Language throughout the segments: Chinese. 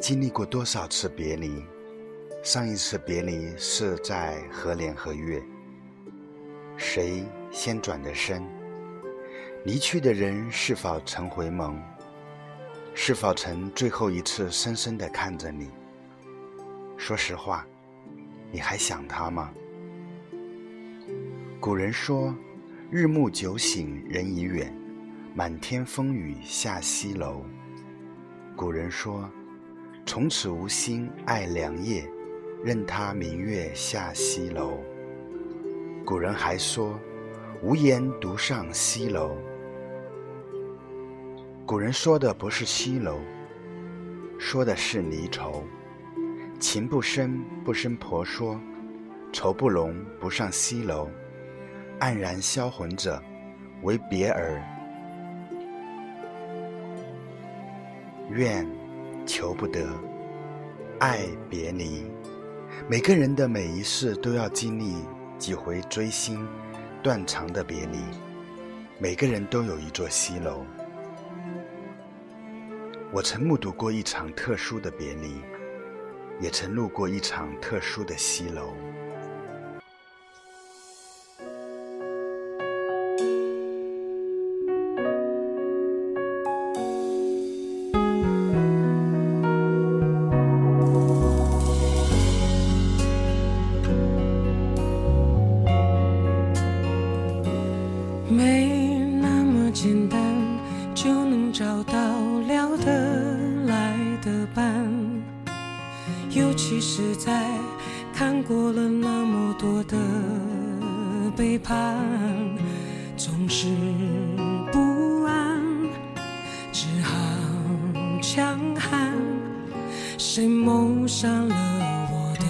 经历过多少次别离？上一次别离是在何年何月？谁先转的身？离去的人是否曾回眸？是否曾最后一次深深地看着你？说实话，你还想他吗？古人说：“日暮酒醒人已远，满天风雨下西楼。”古人说：“从此无心爱良夜，任他明月下西楼。”古人还说：“无言独上西楼。”古人说的不是西楼，说的是离愁。情不深不生婆娑，愁不浓不上西楼。黯然销魂者，为别耳。愿求不得，爱别离。每个人的每一世都要经历几回追星断肠的别离。每个人都有一座西楼。我曾目睹过一场特殊的别离，也曾路过一场特殊的西楼。是不安，只好强悍。谁谋杀了我的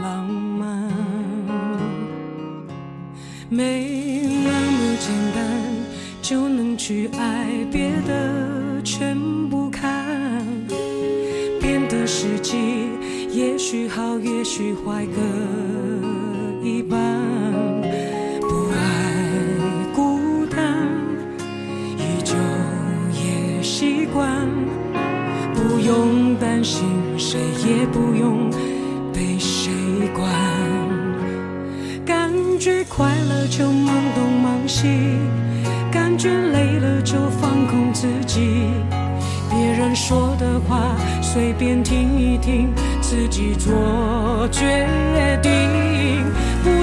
浪漫？没那么简单就能去爱，别的全不看，变得实际。也许好，也许坏，各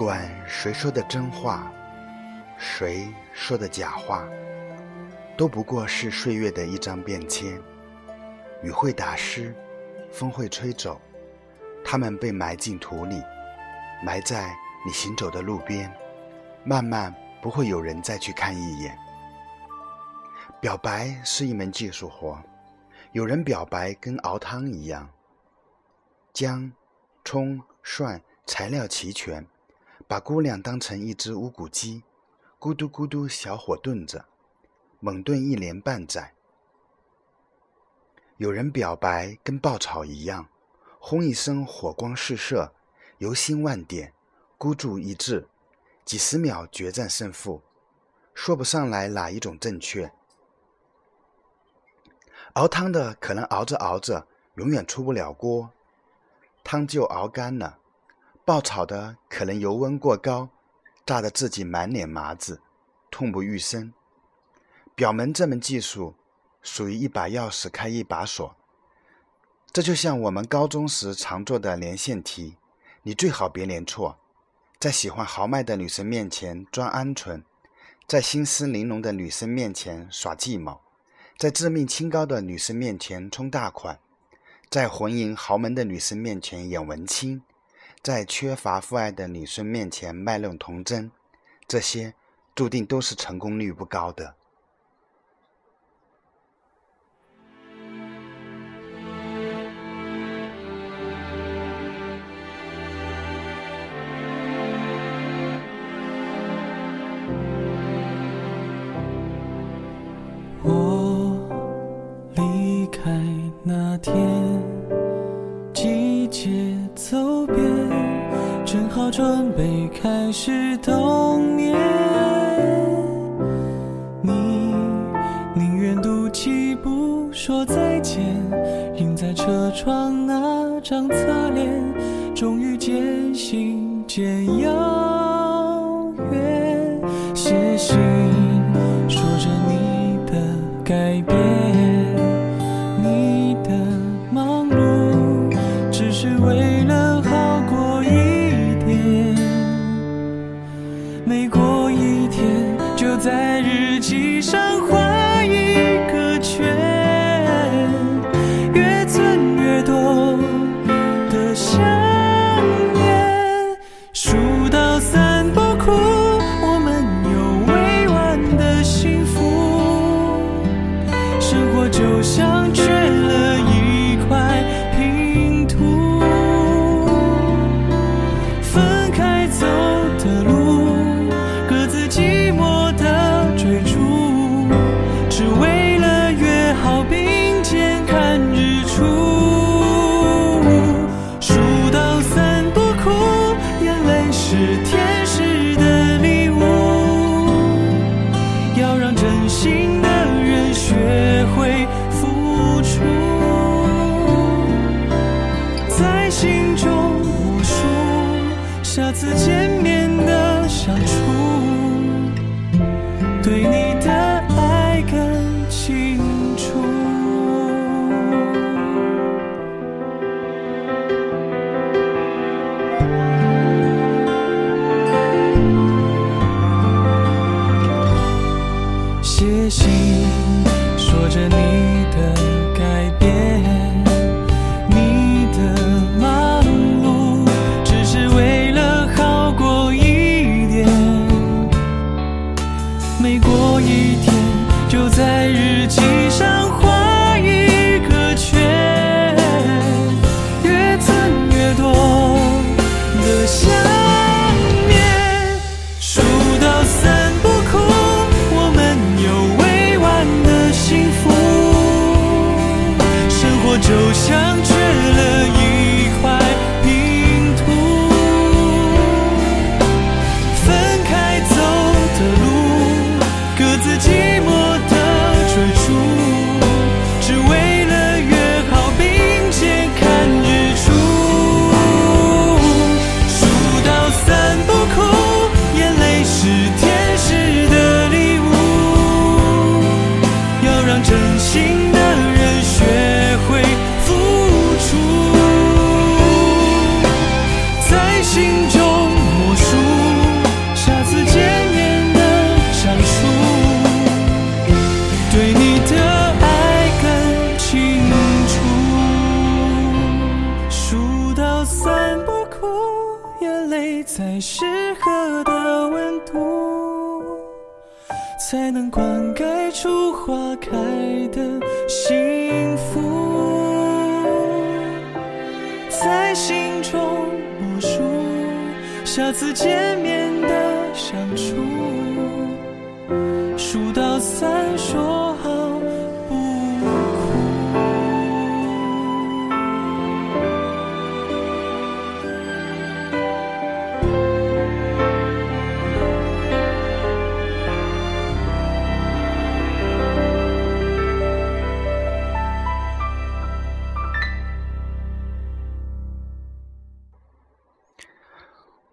管谁说的真话，谁说的假话，都不过是岁月的一张便签。雨会打湿，风会吹走，它们被埋进土里，埋在你行走的路边，慢慢不会有人再去看一眼。表白是一门技术活，有人表白跟熬汤一样，姜、葱、蒜材料齐全。把姑娘当成一只乌骨鸡，咕嘟咕嘟小火炖着，猛炖一年半载。有人表白跟爆炒一样，轰一声火光四射，油星万点，孤注一掷，几十秒决战胜负，说不上来哪一种正确。熬汤的可能熬着熬着永远出不了锅，汤就熬干了。爆炒的可能油温过高，炸得自己满脸麻子，痛不欲生。表门这门技术，属于一把钥匙开一把锁。这就像我们高中时常做的连线题，你最好别连错。在喜欢豪迈的女生面前装鹌鹑，在心思玲珑的女生面前耍计谋，在自命清高的女生面前充大款，在浑淫豪门的女生面前演文青。在缺乏父爱的女生面前卖弄童真，这些注定都是成功率不高的。准备开始冬眠。你宁愿赌气不说再见，印在车窗那张侧脸，终于渐行渐遥远。谢谢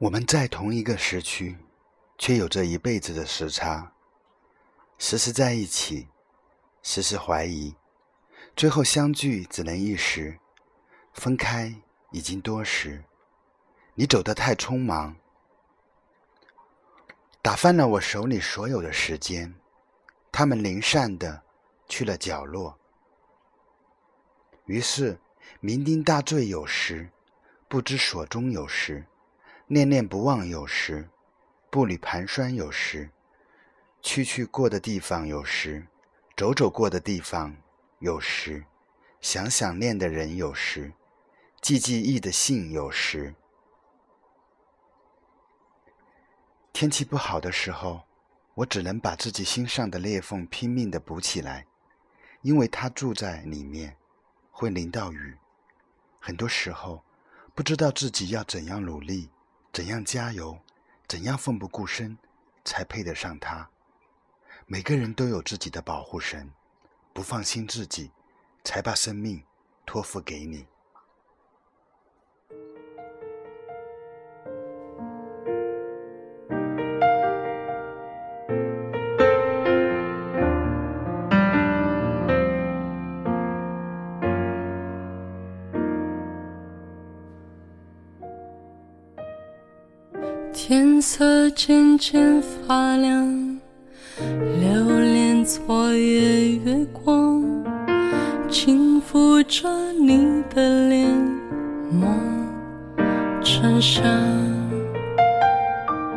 我们在同一个时区，却有着一辈子的时差，时时在一起，时时怀疑，最后相聚只能一时，分开已经多时。你走得太匆忙，打翻了我手里所有的时间，他们零散的去了角落。于是酩酊大醉有时，不知所终有时。念念不忘有时，步履蹒跚有时，去去过的地方有时，走走过的地方有时，想想念的人有时，寄寄忆的信有时。天气不好的时候，我只能把自己心上的裂缝拼命的补起来，因为它住在里面，会淋到雨。很多时候，不知道自己要怎样努力。怎样加油，怎样奋不顾身，才配得上他？每个人都有自己的保护神，不放心自己，才把生命托付给你。天色渐渐发亮，留恋昨夜月光，轻抚着你的脸，梦成香。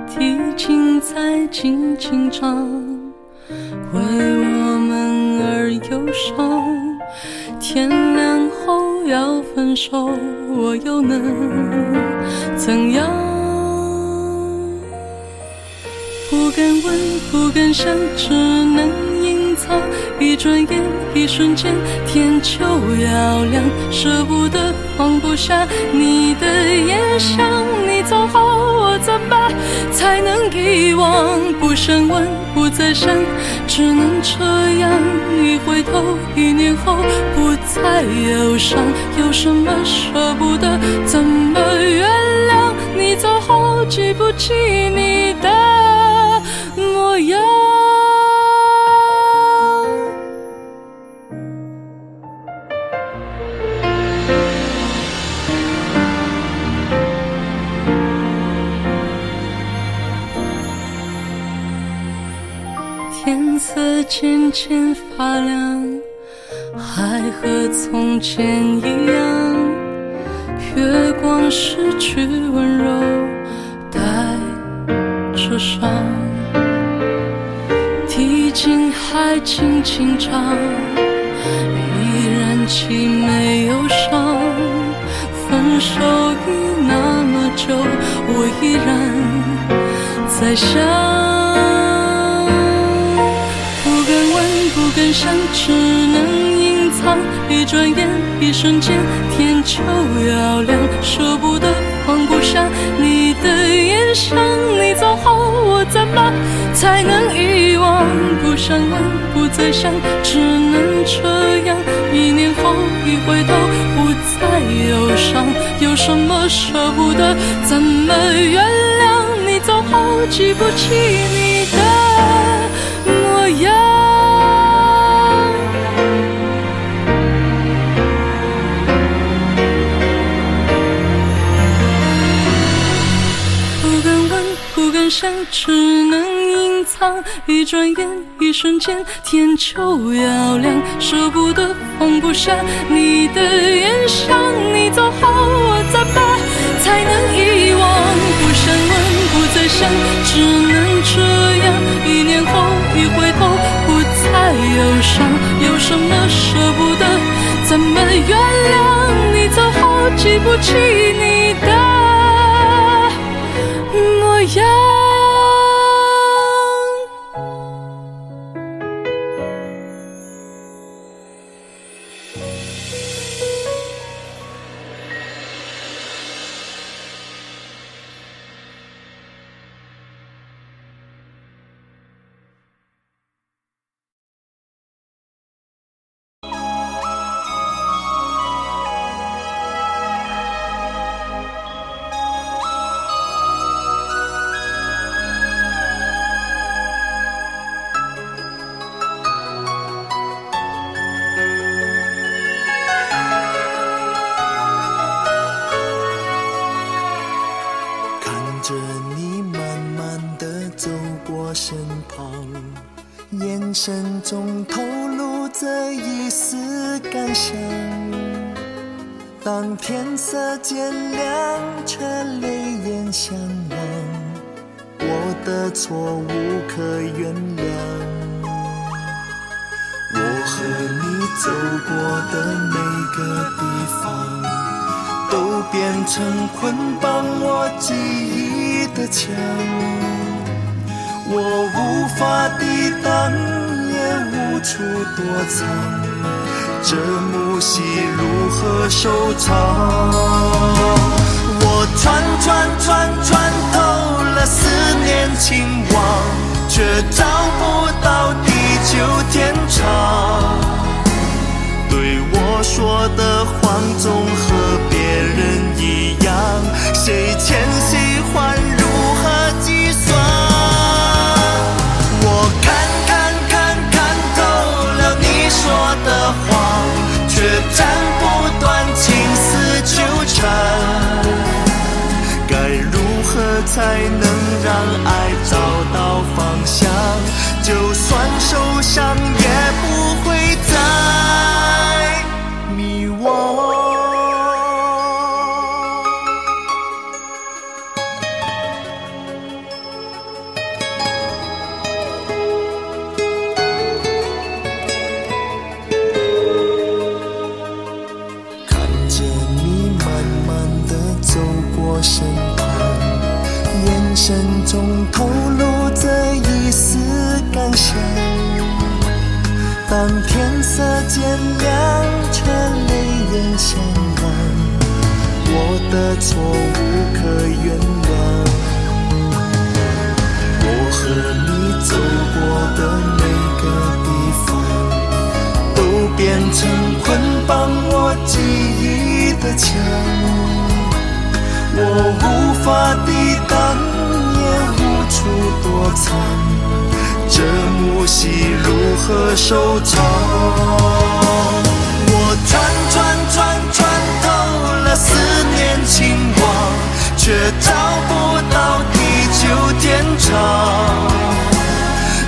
提琴在轻轻唱，为我们而忧伤。天亮后要分手，我又能怎样？不敢问，不敢想，只能隐藏。一转眼，一瞬间，天就要亮，舍不得，放不下你的眼香。你走后，我怎么才能遗忘？不深问，不再想，只能这样。一回头，一年后，不再忧伤。有什么舍不得？怎么原谅？你走后，记不起你的。模样。天色渐渐发亮，还和从前一样，月光失去温柔，带着伤。还轻轻唱，依然凄美忧伤。分手已那么久，我依然在想。不敢问，不敢想，只能隐藏。一转眼，一瞬间天就要亮，舍不得放不下你的眼神你走后我怎么才能？不想问，不再想，只能这样。一年后一回头，不再忧伤，有什么舍不得？怎么原谅？你走后记不起你的模样。不敢问，不敢想，只能一转眼，一瞬间，天就要亮。舍不得，放不下你的眼想你走后，我怎么才能遗忘？不想问，不再想，只能这样。一年后，一回头，不再忧伤。有什么舍不得？怎么原谅？你走后，记不起你的当天色渐亮，却泪眼相望，我的错无可原谅。我和你走过的每个地方，都变成捆绑我记忆的墙，我无法抵挡。也无处躲藏，这幕戏如何收场？我穿穿穿穿透了思念情网，却找不到地久天长。对我说的谎总和别人一样，谁的话却斩不断情丝纠缠。该如何才能让爱找到方向？就算受伤也不色渐亮，却泪眼相望，我的错无可原谅。我和你走过的每个地方，都变成捆绑我记忆的墙，我无法抵挡。也无处躲藏，这幕戏如何收场？我穿穿穿穿透了思念情网，却找不到地久天长。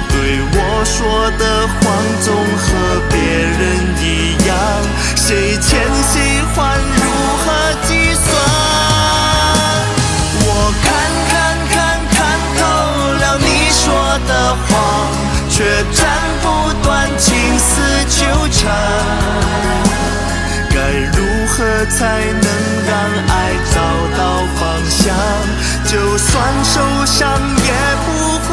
对我说的谎总和别人一样，谁欠谁还，如何计算？却斩不断情丝纠缠。该如何才能让爱找到方向？就算受伤，也不会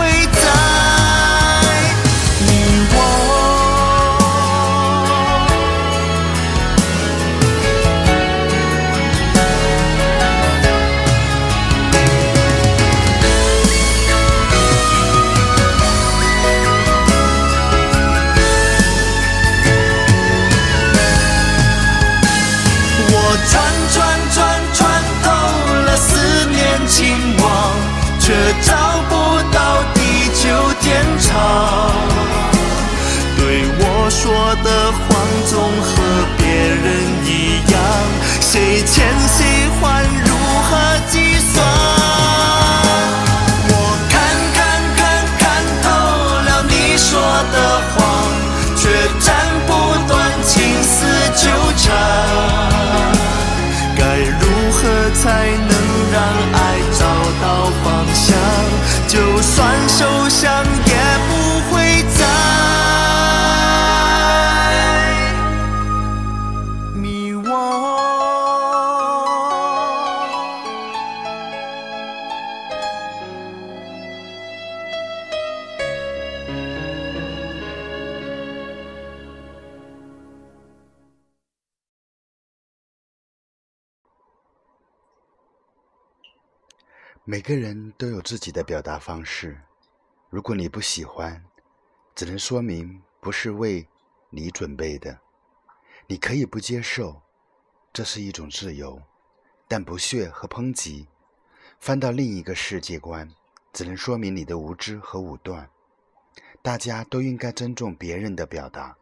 的每个人都有自己的表达方式，如果你不喜欢，只能说明不是为你准备的。你可以不接受，这是一种自由，但不屑和抨击，翻到另一个世界观，只能说明你的无知和武断。大家都应该尊重别人的表达，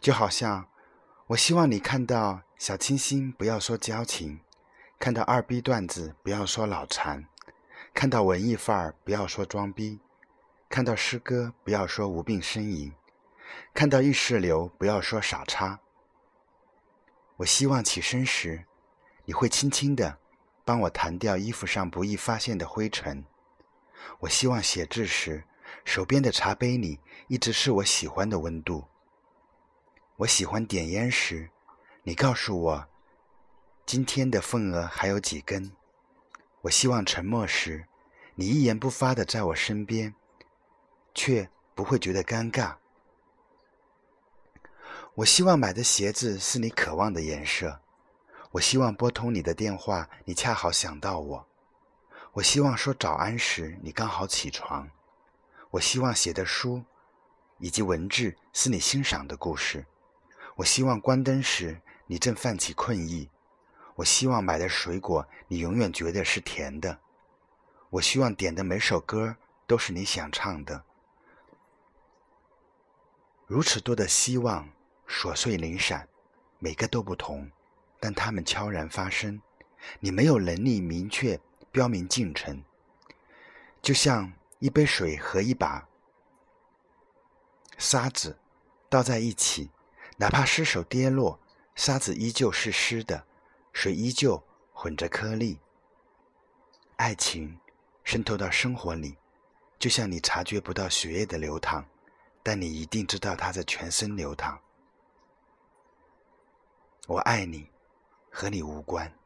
就好像我希望你看到小清新，不要说矫情；看到二逼段子，不要说脑残；看到文艺范儿，不要说装逼；看到诗歌，不要说无病呻吟；看到意识流，不要说傻叉。我希望起身时，你会轻轻的帮我弹掉衣服上不易发现的灰尘。我希望写字时，手边的茶杯里一直是我喜欢的温度。我喜欢点烟时，你告诉我今天的份额还有几根。我希望沉默时，你一言不发的在我身边，却不会觉得尴尬。我希望买的鞋子是你渴望的颜色。我希望拨通你的电话，你恰好想到我。我希望说早安时，你刚好起床。我希望写的书以及文字是你欣赏的故事。我希望关灯时，你正泛起困意。我希望买的水果，你永远觉得是甜的。我希望点的每首歌都是你想唱的。如此多的希望，琐碎零散，每个都不同，但它们悄然发生。你没有能力明确标明进程，就像一杯水和一把沙子倒在一起，哪怕失手跌落，沙子依旧是湿的，水依旧混着颗粒。爱情渗透到生活里，就像你察觉不到血液的流淌，但你一定知道它在全身流淌。我爱你，和你无关。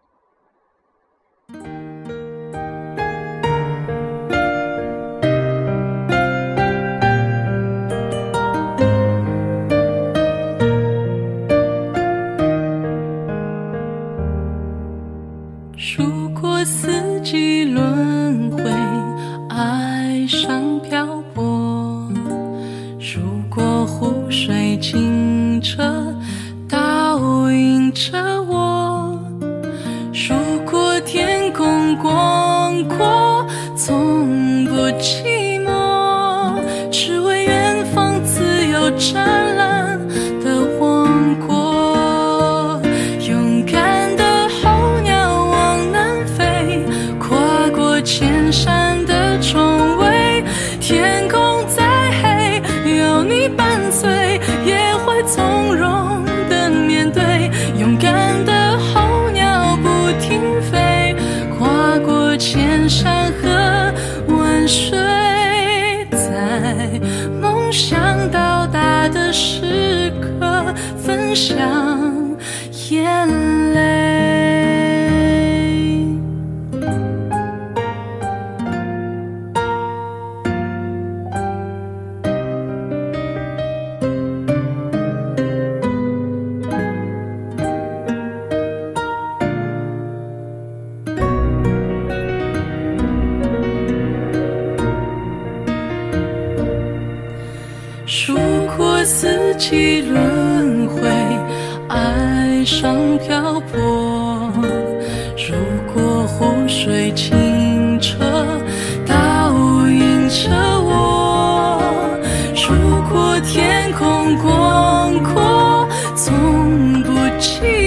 想。如果天空广阔，从不寂寞。